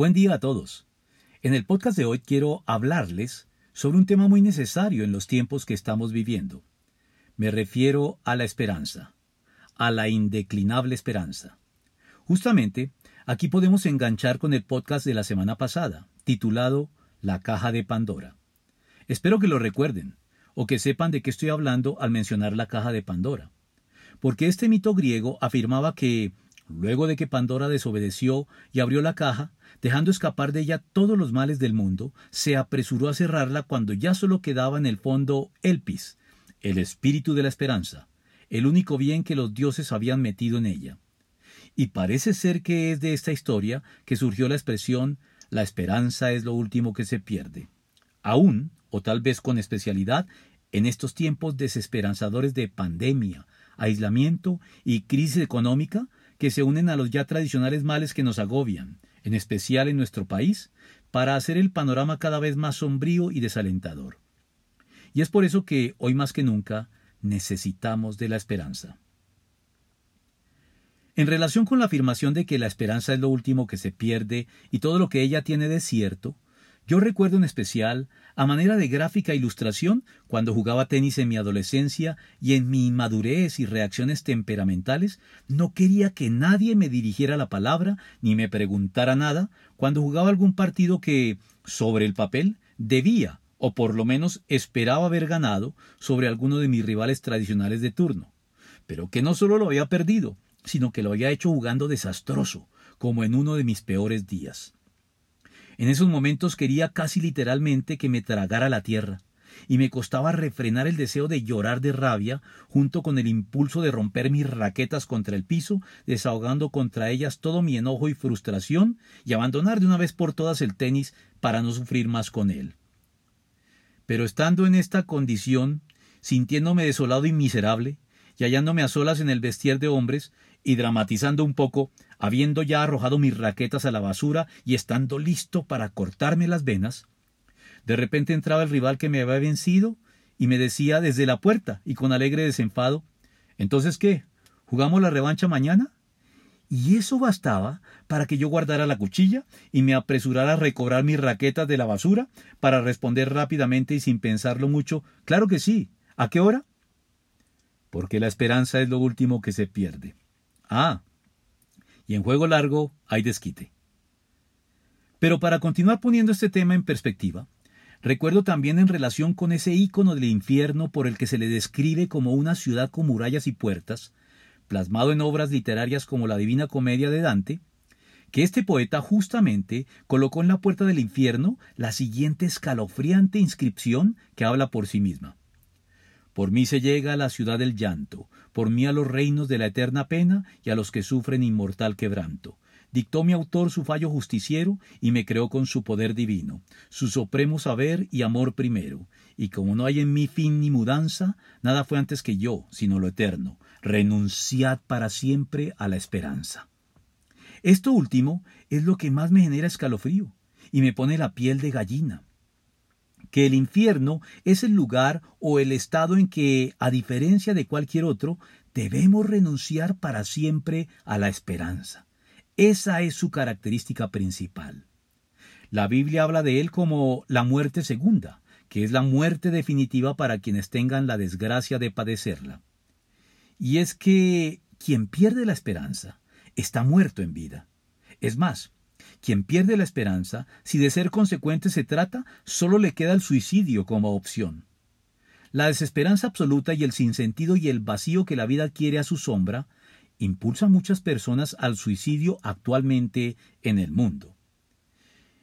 Buen día a todos. En el podcast de hoy quiero hablarles sobre un tema muy necesario en los tiempos que estamos viviendo. Me refiero a la esperanza, a la indeclinable esperanza. Justamente, aquí podemos enganchar con el podcast de la semana pasada, titulado La caja de Pandora. Espero que lo recuerden, o que sepan de qué estoy hablando al mencionar la caja de Pandora. Porque este mito griego afirmaba que, luego de que Pandora desobedeció y abrió la caja, dejando escapar de ella todos los males del mundo, se apresuró a cerrarla cuando ya solo quedaba en el fondo Elpis, el espíritu de la esperanza, el único bien que los dioses habían metido en ella. Y parece ser que es de esta historia que surgió la expresión la esperanza es lo último que se pierde. Aún, o tal vez con especialidad, en estos tiempos desesperanzadores de pandemia, aislamiento y crisis económica que se unen a los ya tradicionales males que nos agobian, en especial en nuestro país, para hacer el panorama cada vez más sombrío y desalentador. Y es por eso que, hoy más que nunca, necesitamos de la esperanza. En relación con la afirmación de que la esperanza es lo último que se pierde y todo lo que ella tiene de cierto, yo recuerdo en especial, a manera de gráfica ilustración, cuando jugaba tenis en mi adolescencia y en mi inmadurez y reacciones temperamentales, no quería que nadie me dirigiera la palabra ni me preguntara nada cuando jugaba algún partido que, sobre el papel, debía, o por lo menos esperaba haber ganado sobre alguno de mis rivales tradicionales de turno, pero que no solo lo había perdido, sino que lo había hecho jugando desastroso, como en uno de mis peores días. En esos momentos quería casi literalmente que me tragara la tierra, y me costaba refrenar el deseo de llorar de rabia, junto con el impulso de romper mis raquetas contra el piso, desahogando contra ellas todo mi enojo y frustración, y abandonar de una vez por todas el tenis para no sufrir más con él. Pero estando en esta condición, sintiéndome desolado y miserable, y hallándome a solas en el vestier de hombres, y dramatizando un poco, habiendo ya arrojado mis raquetas a la basura y estando listo para cortarme las venas, de repente entraba el rival que me había vencido y me decía desde la puerta y con alegre desenfado ¿Entonces qué? ¿Jugamos la revancha mañana? Y eso bastaba para que yo guardara la cuchilla y me apresurara a recobrar mis raquetas de la basura para responder rápidamente y sin pensarlo mucho Claro que sí. ¿A qué hora? Porque la esperanza es lo último que se pierde. Ah, y en juego largo hay desquite. Pero para continuar poniendo este tema en perspectiva, recuerdo también en relación con ese ícono del infierno por el que se le describe como una ciudad con murallas y puertas, plasmado en obras literarias como la Divina Comedia de Dante, que este poeta justamente colocó en la puerta del infierno la siguiente escalofriante inscripción que habla por sí misma. Por mí se llega a la ciudad del llanto, por mí a los reinos de la eterna pena y a los que sufren inmortal quebranto. Dictó mi autor su fallo justiciero y me creó con su poder divino, su supremo saber y amor primero. Y como no hay en mí fin ni mudanza, nada fue antes que yo, sino lo eterno. Renunciad para siempre a la esperanza. Esto último es lo que más me genera escalofrío y me pone la piel de gallina que el infierno es el lugar o el estado en que, a diferencia de cualquier otro, debemos renunciar para siempre a la esperanza. Esa es su característica principal. La Biblia habla de él como la muerte segunda, que es la muerte definitiva para quienes tengan la desgracia de padecerla. Y es que quien pierde la esperanza está muerto en vida. Es más, quien pierde la esperanza, si de ser consecuente se trata, solo le queda el suicidio como opción. La desesperanza absoluta y el sinsentido y el vacío que la vida quiere a su sombra impulsa a muchas personas al suicidio actualmente en el mundo.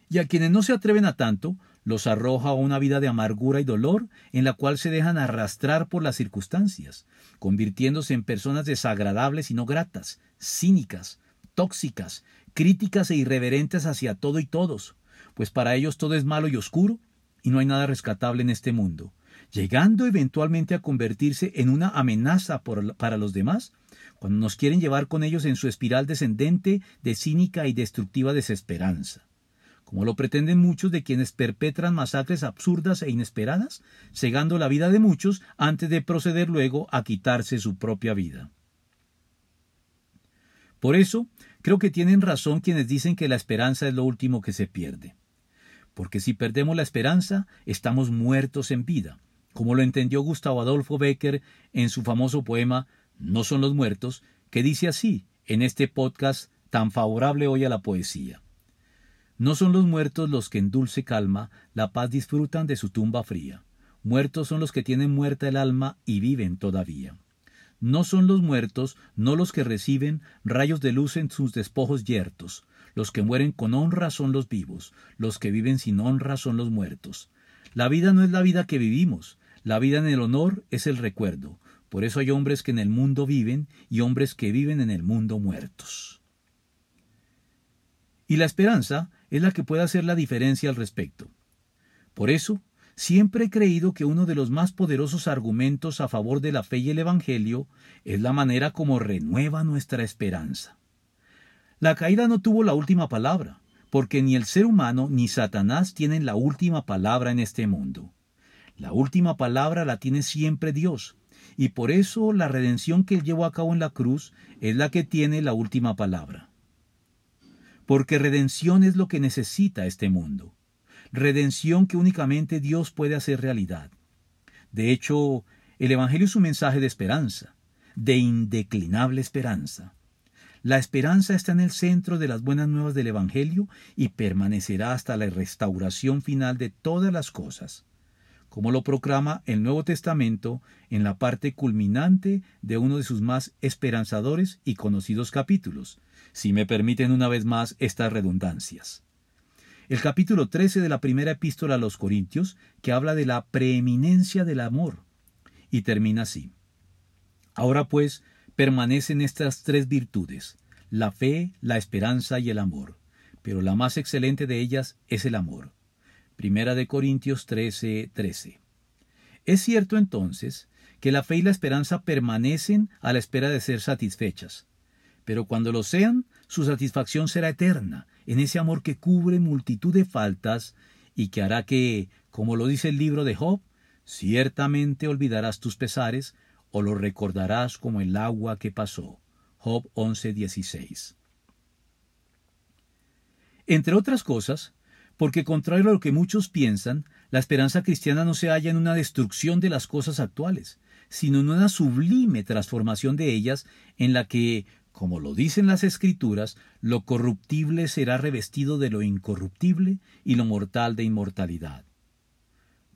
Y a quienes no se atreven a tanto, los arroja a una vida de amargura y dolor en la cual se dejan arrastrar por las circunstancias, convirtiéndose en personas desagradables y no gratas, cínicas, tóxicas, críticas e irreverentes hacia todo y todos, pues para ellos todo es malo y oscuro, y no hay nada rescatable en este mundo, llegando eventualmente a convertirse en una amenaza para los demás, cuando nos quieren llevar con ellos en su espiral descendente de cínica y destructiva desesperanza, como lo pretenden muchos de quienes perpetran masacres absurdas e inesperadas, cegando la vida de muchos antes de proceder luego a quitarse su propia vida. Por eso, creo que tienen razón quienes dicen que la esperanza es lo último que se pierde. Porque si perdemos la esperanza, estamos muertos en vida, como lo entendió Gustavo Adolfo Becker en su famoso poema No son los muertos, que dice así en este podcast tan favorable hoy a la poesía. No son los muertos los que en dulce calma la paz disfrutan de su tumba fría. Muertos son los que tienen muerta el alma y viven todavía. No son los muertos, no los que reciben rayos de luz en sus despojos yertos. Los que mueren con honra son los vivos, los que viven sin honra son los muertos. La vida no es la vida que vivimos, la vida en el honor es el recuerdo. Por eso hay hombres que en el mundo viven y hombres que viven en el mundo muertos. Y la esperanza es la que puede hacer la diferencia al respecto. Por eso, Siempre he creído que uno de los más poderosos argumentos a favor de la fe y el Evangelio es la manera como renueva nuestra esperanza. La caída no tuvo la última palabra, porque ni el ser humano ni Satanás tienen la última palabra en este mundo. La última palabra la tiene siempre Dios, y por eso la redención que él llevó a cabo en la cruz es la que tiene la última palabra. Porque redención es lo que necesita este mundo redención que únicamente Dios puede hacer realidad. De hecho, el Evangelio es un mensaje de esperanza, de indeclinable esperanza. La esperanza está en el centro de las buenas nuevas del Evangelio y permanecerá hasta la restauración final de todas las cosas, como lo proclama el Nuevo Testamento en la parte culminante de uno de sus más esperanzadores y conocidos capítulos, si me permiten una vez más estas redundancias el capítulo 13 de la primera epístola a los Corintios, que habla de la preeminencia del amor, y termina así. Ahora pues permanecen estas tres virtudes, la fe, la esperanza y el amor, pero la más excelente de ellas es el amor. Primera de Corintios 13, 13. Es cierto entonces que la fe y la esperanza permanecen a la espera de ser satisfechas, pero cuando lo sean, su satisfacción será eterna, en ese amor que cubre multitud de faltas y que hará que, como lo dice el libro de Job, ciertamente olvidarás tus pesares o lo recordarás como el agua que pasó. Job 11:16. Entre otras cosas, porque contrario a lo que muchos piensan, la esperanza cristiana no se halla en una destrucción de las cosas actuales, sino en una sublime transformación de ellas en la que, como lo dicen las Escrituras, lo corruptible será revestido de lo incorruptible y lo mortal de inmortalidad.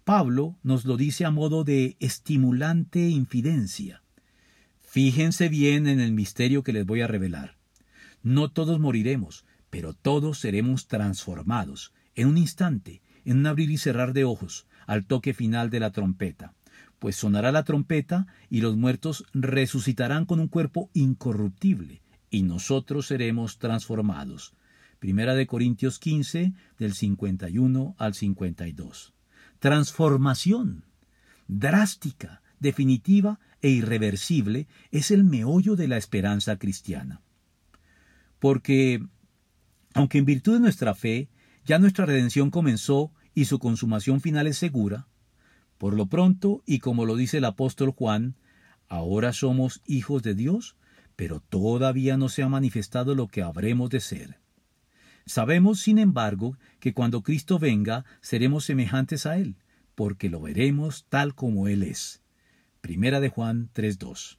Pablo nos lo dice a modo de estimulante infidencia. Fíjense bien en el misterio que les voy a revelar. No todos moriremos, pero todos seremos transformados, en un instante, en un abrir y cerrar de ojos, al toque final de la trompeta pues sonará la trompeta y los muertos resucitarán con un cuerpo incorruptible, y nosotros seremos transformados. Primera de Corintios 15, del 51 al 52. Transformación drástica, definitiva e irreversible es el meollo de la esperanza cristiana. Porque, aunque en virtud de nuestra fe ya nuestra redención comenzó y su consumación final es segura, por lo pronto, y como lo dice el apóstol Juan, ahora somos hijos de Dios, pero todavía no se ha manifestado lo que habremos de ser. Sabemos, sin embargo, que cuando Cristo venga seremos semejantes a Él, porque lo veremos tal como Él es. Primera de Juan 3.2.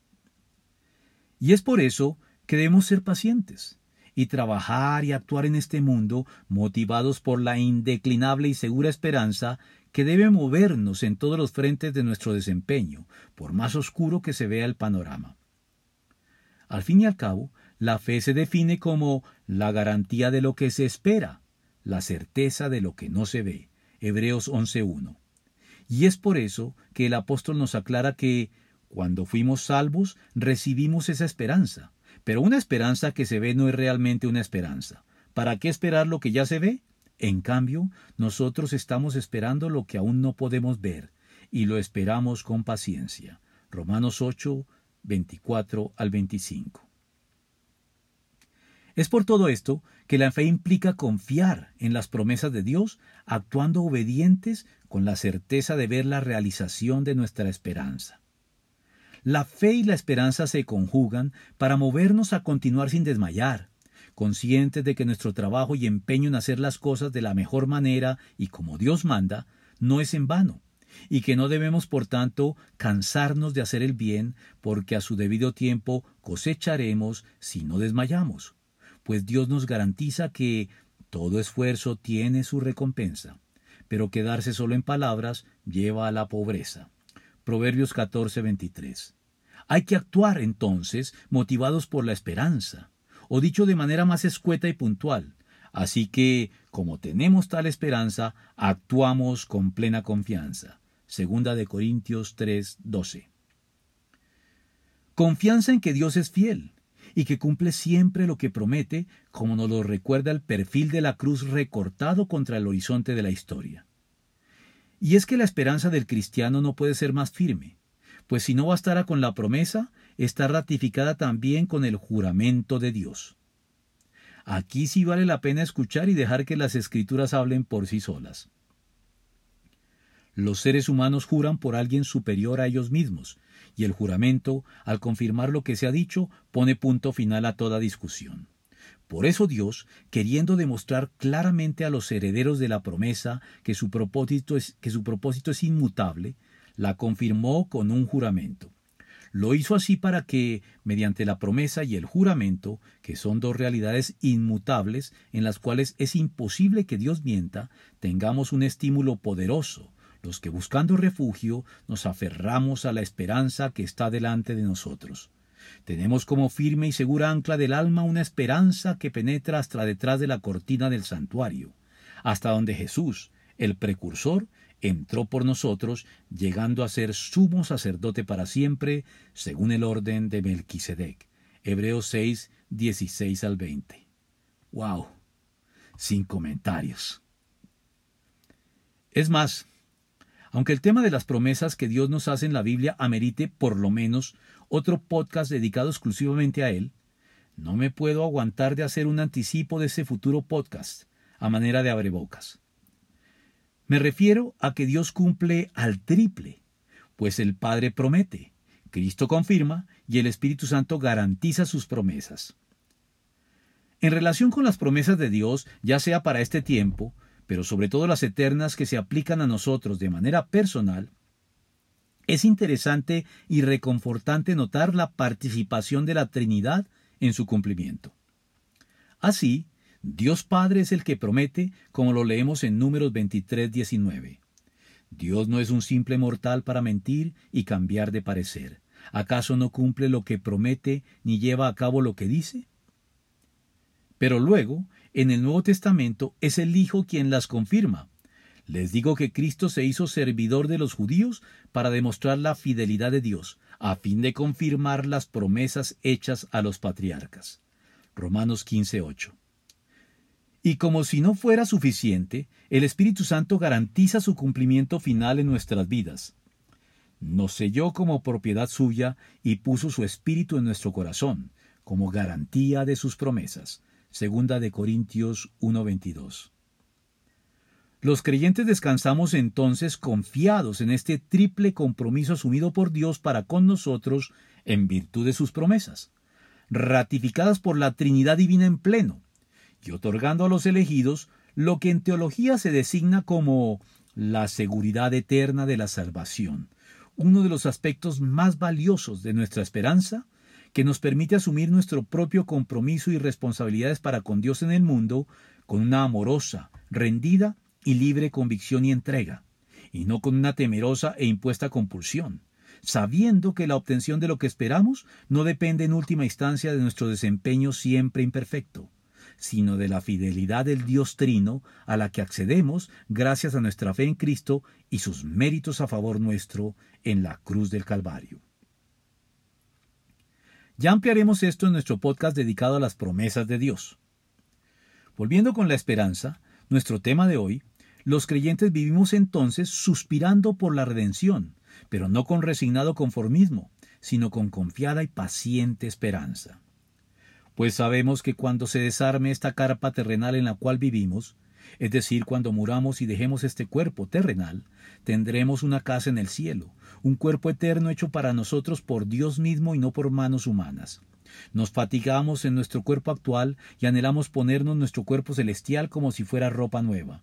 Y es por eso que debemos ser pacientes y trabajar y actuar en este mundo motivados por la indeclinable y segura esperanza que debe movernos en todos los frentes de nuestro desempeño, por más oscuro que se vea el panorama. Al fin y al cabo, la fe se define como la garantía de lo que se espera, la certeza de lo que no se ve. Hebreos 11.1. Y es por eso que el apóstol nos aclara que, cuando fuimos salvos, recibimos esa esperanza. Pero una esperanza que se ve no es realmente una esperanza. ¿Para qué esperar lo que ya se ve? En cambio, nosotros estamos esperando lo que aún no podemos ver, y lo esperamos con paciencia. Romanos 8, 24 al 25. Es por todo esto que la fe implica confiar en las promesas de Dios, actuando obedientes con la certeza de ver la realización de nuestra esperanza. La fe y la esperanza se conjugan para movernos a continuar sin desmayar, conscientes de que nuestro trabajo y empeño en hacer las cosas de la mejor manera y como Dios manda, no es en vano, y que no debemos, por tanto, cansarnos de hacer el bien, porque a su debido tiempo cosecharemos si no desmayamos, pues Dios nos garantiza que todo esfuerzo tiene su recompensa, pero quedarse solo en palabras lleva a la pobreza. Proverbios 14:23. Hay que actuar entonces motivados por la esperanza, o dicho de manera más escueta y puntual. Así que, como tenemos tal esperanza, actuamos con plena confianza. Segunda de Corintios 3:12. Confianza en que Dios es fiel y que cumple siempre lo que promete, como nos lo recuerda el perfil de la cruz recortado contra el horizonte de la historia. Y es que la esperanza del cristiano no puede ser más firme, pues si no bastara con la promesa, está ratificada también con el juramento de Dios. Aquí sí vale la pena escuchar y dejar que las escrituras hablen por sí solas. Los seres humanos juran por alguien superior a ellos mismos, y el juramento, al confirmar lo que se ha dicho, pone punto final a toda discusión. Por eso Dios, queriendo demostrar claramente a los herederos de la promesa que su propósito es, que su propósito es inmutable, la confirmó con un juramento. Lo hizo así para que, mediante la promesa y el juramento, que son dos realidades inmutables en las cuales es imposible que Dios mienta, tengamos un estímulo poderoso, los que buscando refugio nos aferramos a la esperanza que está delante de nosotros. Tenemos como firme y segura ancla del alma una esperanza que penetra hasta detrás de la cortina del santuario, hasta donde Jesús, el precursor, entró por nosotros, llegando a ser sumo sacerdote para siempre, según el orden de Melquisedec. Hebreos 6, 16 al 20. ¡Wow! Sin comentarios. Es más, aunque el tema de las promesas que Dios nos hace en la Biblia amerite por lo menos otro podcast dedicado exclusivamente a él, no me puedo aguantar de hacer un anticipo de ese futuro podcast, a manera de abrebocas. Me refiero a que Dios cumple al triple, pues el Padre promete, Cristo confirma y el Espíritu Santo garantiza sus promesas. En relación con las promesas de Dios, ya sea para este tiempo, pero sobre todo las eternas que se aplican a nosotros de manera personal, es interesante y reconfortante notar la participación de la Trinidad en su cumplimiento. Así, Dios Padre es el que promete, como lo leemos en Números 23, 19. Dios no es un simple mortal para mentir y cambiar de parecer. ¿Acaso no cumple lo que promete ni lleva a cabo lo que dice? Pero luego, en el Nuevo Testamento, es el Hijo quien las confirma, les digo que Cristo se hizo servidor de los judíos para demostrar la fidelidad de Dios, a fin de confirmar las promesas hechas a los patriarcas. Romanos 15:8. Y como si no fuera suficiente, el Espíritu Santo garantiza su cumplimiento final en nuestras vidas. Nos selló como propiedad suya y puso su Espíritu en nuestro corazón, como garantía de sus promesas. Segunda de Corintios 1:22. Los creyentes descansamos entonces confiados en este triple compromiso asumido por Dios para con nosotros en virtud de sus promesas, ratificadas por la Trinidad Divina en pleno, y otorgando a los elegidos lo que en teología se designa como la seguridad eterna de la salvación, uno de los aspectos más valiosos de nuestra esperanza, que nos permite asumir nuestro propio compromiso y responsabilidades para con Dios en el mundo con una amorosa, rendida y libre convicción y entrega, y no con una temerosa e impuesta compulsión, sabiendo que la obtención de lo que esperamos no depende en última instancia de nuestro desempeño siempre imperfecto, sino de la fidelidad del Dios Trino a la que accedemos gracias a nuestra fe en Cristo y sus méritos a favor nuestro en la cruz del Calvario. Ya ampliaremos esto en nuestro podcast dedicado a las promesas de Dios. Volviendo con la esperanza, nuestro tema de hoy, los creyentes vivimos entonces suspirando por la redención, pero no con resignado conformismo, sino con confiada y paciente esperanza. Pues sabemos que cuando se desarme esta carpa terrenal en la cual vivimos, Es decir, cuando muramos y dejemos este cuerpo terrenal, tendremos una casa en el cielo, un cuerpo eterno hecho para nosotros por Dios mismo y no por manos humanas. Nos fatigamos en nuestro cuerpo actual y anhelamos ponernos nuestro cuerpo celestial como si fuera ropa nueva.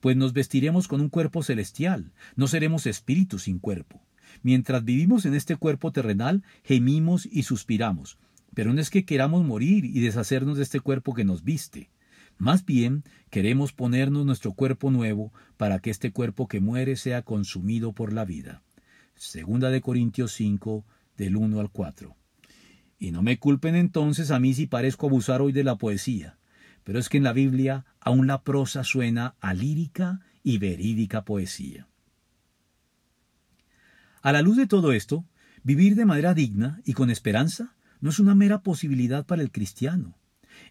Pues nos vestiremos con un cuerpo celestial, no seremos espíritus sin cuerpo. Mientras vivimos en este cuerpo terrenal, gemimos y suspiramos, pero no es que queramos morir y deshacernos de este cuerpo que nos viste. Más bien queremos ponernos nuestro cuerpo nuevo para que este cuerpo que muere sea consumido por la vida. Segunda de Corintios 5, del 1 al 4. Y no me culpen entonces a mí si parezco abusar hoy de la poesía, pero es que en la Biblia aún la prosa suena a lírica y verídica poesía. A la luz de todo esto, vivir de manera digna y con esperanza no es una mera posibilidad para el cristiano,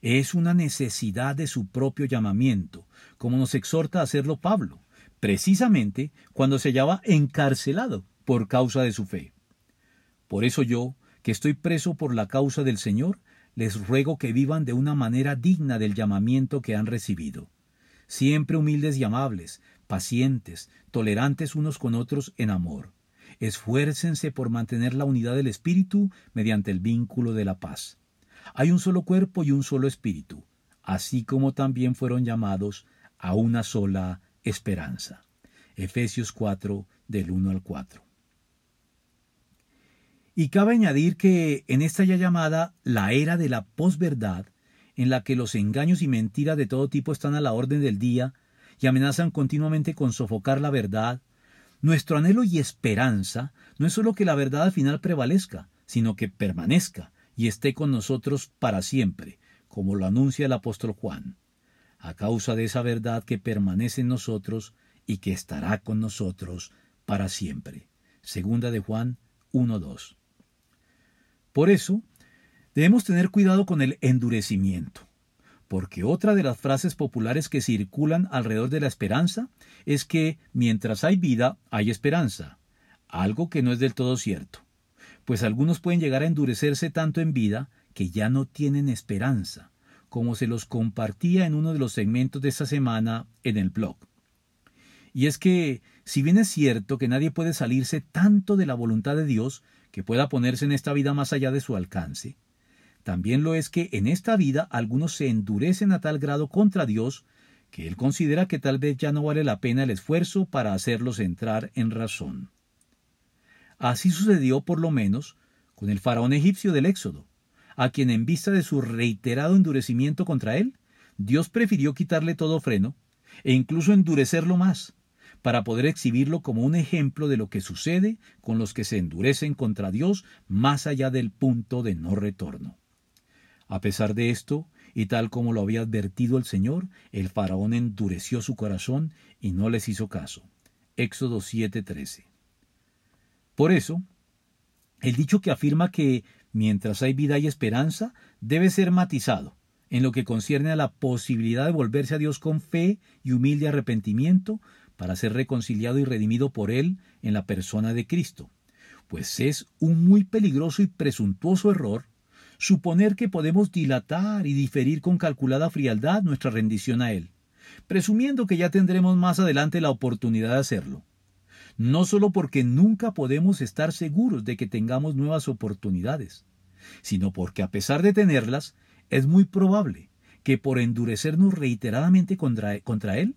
es una necesidad de su propio llamamiento, como nos exhorta a hacerlo Pablo, precisamente cuando se hallaba encarcelado por causa de su fe. Por eso yo, que estoy preso por la causa del Señor, les ruego que vivan de una manera digna del llamamiento que han recibido, siempre humildes y amables, pacientes, tolerantes unos con otros en amor. Esfuércense por mantener la unidad del Espíritu mediante el vínculo de la paz. Hay un solo cuerpo y un solo Espíritu, así como también fueron llamados a una sola esperanza. Efesios 4 del 1 al 4. Y cabe añadir que en esta ya llamada la era de la posverdad, en la que los engaños y mentiras de todo tipo están a la orden del día y amenazan continuamente con sofocar la verdad, nuestro anhelo y esperanza no es solo que la verdad al final prevalezca, sino que permanezca y esté con nosotros para siempre, como lo anuncia el apóstol Juan, a causa de esa verdad que permanece en nosotros y que estará con nosotros para siempre. Segunda de Juan 1.2. Por eso, debemos tener cuidado con el endurecimiento, porque otra de las frases populares que circulan alrededor de la esperanza es que mientras hay vida, hay esperanza, algo que no es del todo cierto, pues algunos pueden llegar a endurecerse tanto en vida que ya no tienen esperanza, como se los compartía en uno de los segmentos de esta semana en el blog. Y es que, si bien es cierto que nadie puede salirse tanto de la voluntad de Dios, que pueda ponerse en esta vida más allá de su alcance. También lo es que en esta vida algunos se endurecen a tal grado contra Dios que él considera que tal vez ya no vale la pena el esfuerzo para hacerlos entrar en razón. Así sucedió por lo menos con el faraón egipcio del Éxodo, a quien en vista de su reiterado endurecimiento contra él, Dios prefirió quitarle todo freno e incluso endurecerlo más, para poder exhibirlo como un ejemplo de lo que sucede con los que se endurecen contra Dios más allá del punto de no retorno. A pesar de esto, y tal como lo había advertido el Señor, el faraón endureció su corazón y no les hizo caso. Éxodo 7:13. Por eso, el dicho que afirma que mientras hay vida y esperanza debe ser matizado en lo que concierne a la posibilidad de volverse a Dios con fe y humilde arrepentimiento para ser reconciliado y redimido por Él en la persona de Cristo, pues es un muy peligroso y presuntuoso error suponer que podemos dilatar y diferir con calculada frialdad nuestra rendición a Él, presumiendo que ya tendremos más adelante la oportunidad de hacerlo. No solo porque nunca podemos estar seguros de que tengamos nuevas oportunidades, sino porque a pesar de tenerlas, es muy probable que por endurecernos reiteradamente contra, contra Él,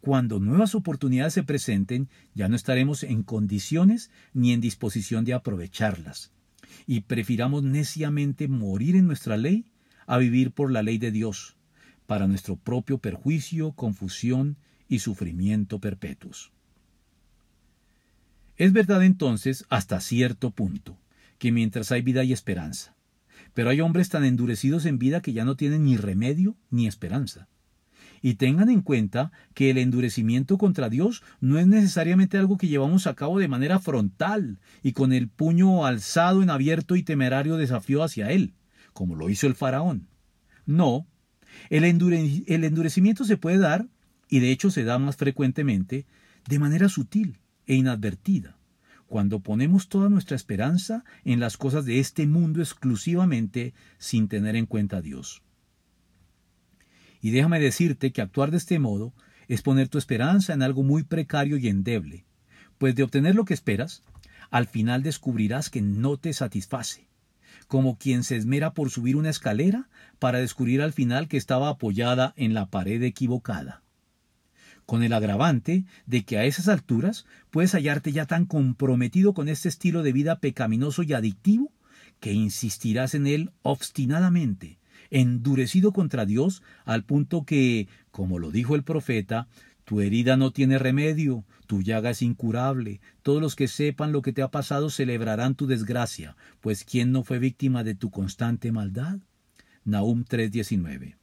cuando nuevas oportunidades se presenten, ya no estaremos en condiciones ni en disposición de aprovecharlas. Y prefiramos neciamente morir en nuestra ley a vivir por la ley de Dios, para nuestro propio perjuicio, confusión y sufrimiento perpetuos. Es verdad entonces, hasta cierto punto, que mientras hay vida hay esperanza. Pero hay hombres tan endurecidos en vida que ya no tienen ni remedio ni esperanza. Y tengan en cuenta que el endurecimiento contra Dios no es necesariamente algo que llevamos a cabo de manera frontal y con el puño alzado en abierto y temerario desafío hacia Él, como lo hizo el faraón. No, el, el endurecimiento se puede dar, y de hecho se da más frecuentemente, de manera sutil e inadvertida, cuando ponemos toda nuestra esperanza en las cosas de este mundo exclusivamente sin tener en cuenta a Dios. Y déjame decirte que actuar de este modo es poner tu esperanza en algo muy precario y endeble, pues de obtener lo que esperas, al final descubrirás que no te satisface, como quien se esmera por subir una escalera para descubrir al final que estaba apoyada en la pared equivocada. Con el agravante de que a esas alturas puedes hallarte ya tan comprometido con este estilo de vida pecaminoso y adictivo que insistirás en él obstinadamente, endurecido contra Dios al punto que, como lo dijo el profeta, tu herida no tiene remedio, tu llaga es incurable, todos los que sepan lo que te ha pasado celebrarán tu desgracia, pues ¿quién no fue víctima de tu constante maldad? Nahum 3:19.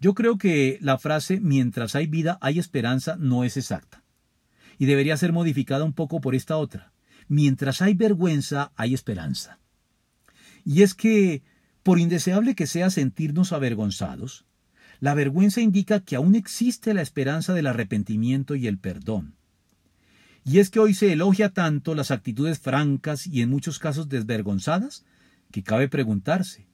Yo creo que la frase mientras hay vida hay esperanza no es exacta, y debería ser modificada un poco por esta otra. Mientras hay vergüenza hay esperanza. Y es que por indeseable que sea sentirnos avergonzados, la vergüenza indica que aún existe la esperanza del arrepentimiento y el perdón. Y es que hoy se elogia tanto las actitudes francas y en muchos casos desvergonzadas, que cabe preguntarse,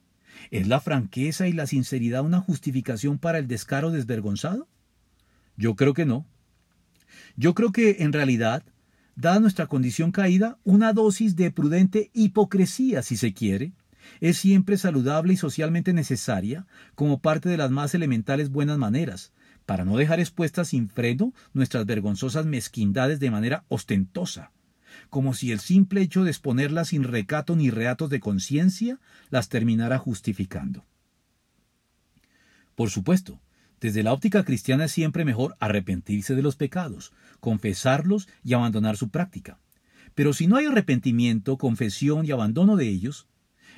¿es la franqueza y la sinceridad una justificación para el descaro desvergonzado? Yo creo que no. Yo creo que, en realidad, dada nuestra condición caída, una dosis de prudente hipocresía, si se quiere, es siempre saludable y socialmente necesaria como parte de las más elementales buenas maneras, para no dejar expuestas sin freno nuestras vergonzosas mezquindades de manera ostentosa, como si el simple hecho de exponerlas sin recato ni reatos de conciencia las terminara justificando. Por supuesto, desde la óptica cristiana es siempre mejor arrepentirse de los pecados, confesarlos y abandonar su práctica. Pero si no hay arrepentimiento, confesión y abandono de ellos,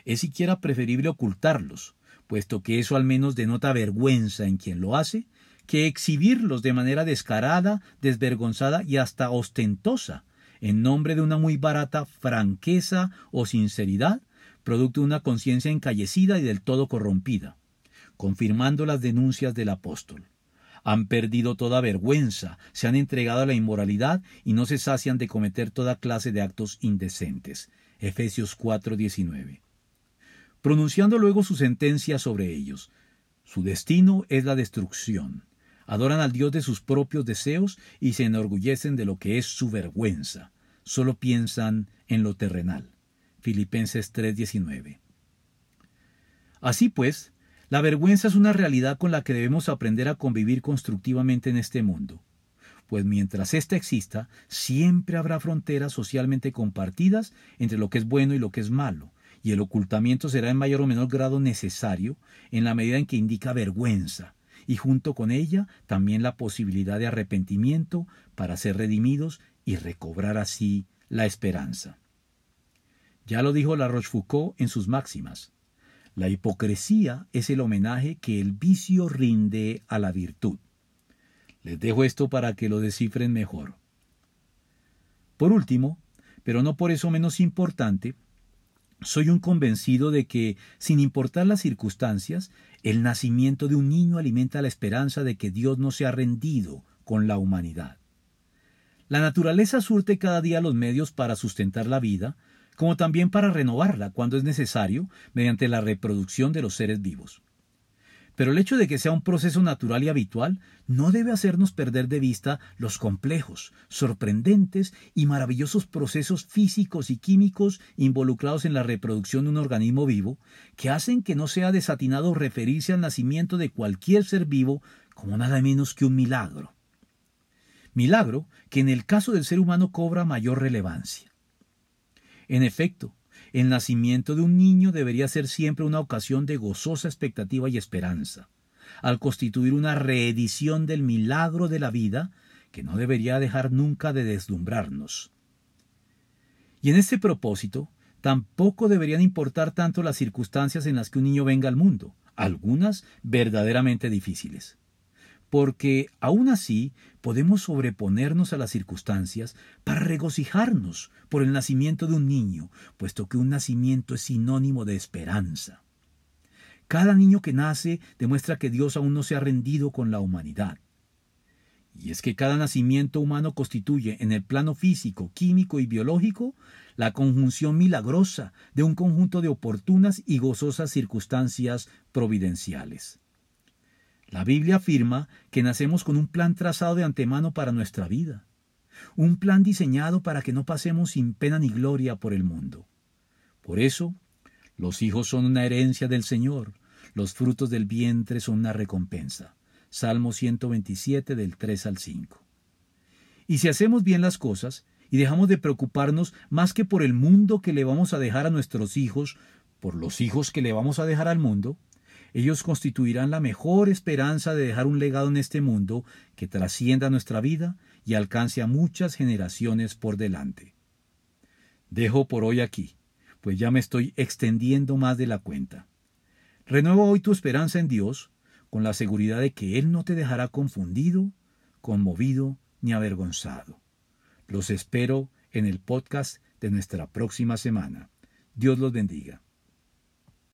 es siquiera preferible ocultarlos, puesto que eso al menos denota vergüenza en quien lo hace, que exhibirlos de manera descarada, desvergonzada y hasta ostentosa, en nombre de una muy barata franqueza o sinceridad, producto de una conciencia encallecida y del todo corrompida, confirmando las denuncias del apóstol. Han perdido toda vergüenza, se han entregado a la inmoralidad y no se sacian de cometer toda clase de actos indecentes. Efesios 4:19 pronunciando luego su sentencia sobre ellos. Su destino es la destrucción. Adoran al Dios de sus propios deseos y se enorgullecen de lo que es su vergüenza. Solo piensan en lo terrenal. Filipenses 3:19. Así pues, la vergüenza es una realidad con la que debemos aprender a convivir constructivamente en este mundo, pues mientras ésta exista, siempre habrá fronteras socialmente compartidas entre lo que es bueno y lo que es malo, y el ocultamiento será en mayor o menor grado necesario en la medida en que indica vergüenza, y junto con ella también la posibilidad de arrepentimiento para ser redimidos y recobrar así la esperanza. Ya lo dijo la Rochefoucauld en sus máximas. La hipocresía es el homenaje que el vicio rinde a la virtud. Les dejo esto para que lo descifren mejor. Por último, pero no por eso menos importante, soy un convencido de que, sin importar las circunstancias, el nacimiento de un niño alimenta la esperanza de que Dios no se ha rendido con la humanidad. La naturaleza surte cada día los medios para sustentar la vida, como también para renovarla cuando es necesario mediante la reproducción de los seres vivos. Pero el hecho de que sea un proceso natural y habitual no debe hacernos perder de vista los complejos, sorprendentes y maravillosos procesos físicos y químicos involucrados en la reproducción de un organismo vivo, que hacen que no sea desatinado referirse al nacimiento de cualquier ser vivo como nada menos que un milagro. Milagro que en el caso del ser humano cobra mayor relevancia. En efecto, el nacimiento de un niño debería ser siempre una ocasión de gozosa expectativa y esperanza, al constituir una reedición del milagro de la vida que no debería dejar nunca de deslumbrarnos. Y en este propósito, tampoco deberían importar tanto las circunstancias en las que un niño venga al mundo, algunas verdaderamente difíciles porque aún así podemos sobreponernos a las circunstancias para regocijarnos por el nacimiento de un niño, puesto que un nacimiento es sinónimo de esperanza. Cada niño que nace demuestra que Dios aún no se ha rendido con la humanidad. Y es que cada nacimiento humano constituye en el plano físico, químico y biológico la conjunción milagrosa de un conjunto de oportunas y gozosas circunstancias providenciales. La Biblia afirma que nacemos con un plan trazado de antemano para nuestra vida, un plan diseñado para que no pasemos sin pena ni gloria por el mundo. Por eso, los hijos son una herencia del Señor, los frutos del vientre son una recompensa. Salmo 127 del 3 al 5. Y si hacemos bien las cosas y dejamos de preocuparnos más que por el mundo que le vamos a dejar a nuestros hijos, por los hijos que le vamos a dejar al mundo, ellos constituirán la mejor esperanza de dejar un legado en este mundo que trascienda nuestra vida y alcance a muchas generaciones por delante. Dejo por hoy aquí, pues ya me estoy extendiendo más de la cuenta. Renuevo hoy tu esperanza en Dios, con la seguridad de que Él no te dejará confundido, conmovido ni avergonzado. Los espero en el podcast de nuestra próxima semana. Dios los bendiga.